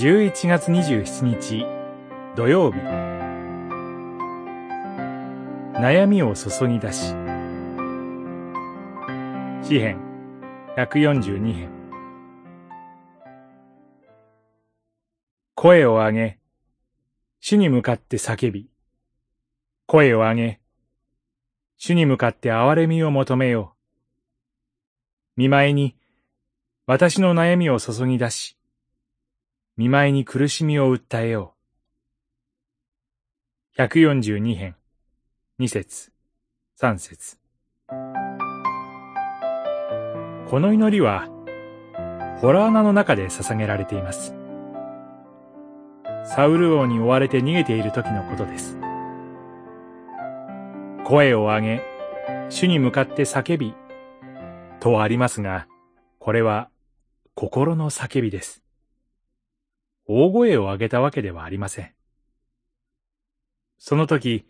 11月27日土曜日。悩みを注ぎ出し詩編142編。声を上げ主に向かって叫び。声を上げ主に向かって憐れみを求めよう。見舞いに私の悩みを注ぎ出し見舞いに苦しみを訴えよう。142編、2節、3節この祈りは、ホラー穴の中で捧げられています。サウル王に追われて逃げている時のことです。声を上げ、主に向かって叫び、とありますが、これは心の叫びです。大声を上げたわけではありません。その時、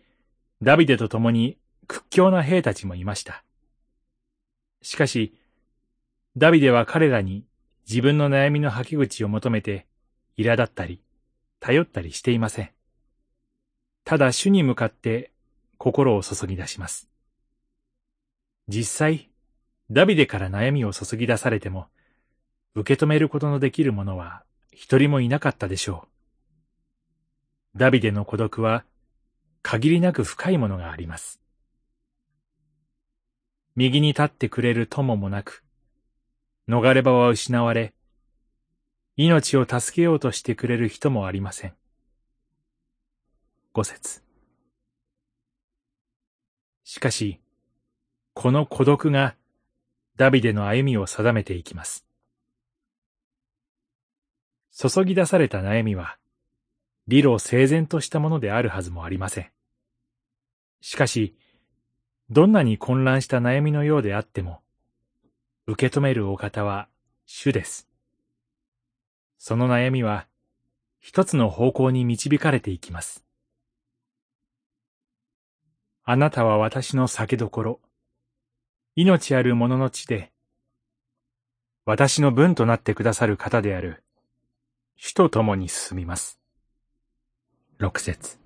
ダビデと共に屈強な兵たちもいました。しかし、ダビデは彼らに自分の悩みの吐き口を求めて、苛立ったり、頼ったりしていません。ただ主に向かって心を注ぎ出します。実際、ダビデから悩みを注ぎ出されても、受け止めることのできるものは一人もいなかったでしょう。ダビデの孤独は限りなく深いものがあります。右に立ってくれる友もなく、逃れ場は失われ、命を助けようとしてくれる人もありません。五節。しかし、この孤独がダビデの歩みを定めていきます。注ぎ出された悩みは、理路整然としたものであるはずもありません。しかし、どんなに混乱した悩みのようであっても、受け止めるお方は主です。その悩みは、一つの方向に導かれていきます。あなたは私の酒どころ、命ある者の地で、私の分となってくださる方である主と共に進みます。六節